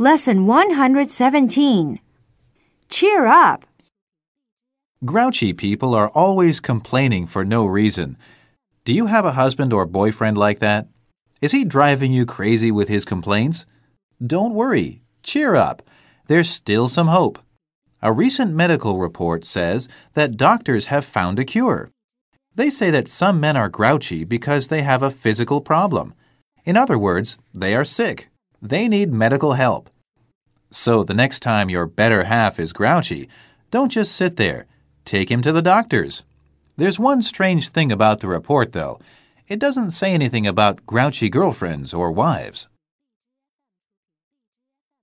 Lesson 117. Cheer up. Grouchy people are always complaining for no reason. Do you have a husband or boyfriend like that? Is he driving you crazy with his complaints? Don't worry. Cheer up. There's still some hope. A recent medical report says that doctors have found a cure. They say that some men are grouchy because they have a physical problem. In other words, they are sick. They need medical help. So the next time your better half is grouchy, don't just sit there. Take him to the doctors. There's one strange thing about the report, though. It doesn't say anything about grouchy girlfriends or wives.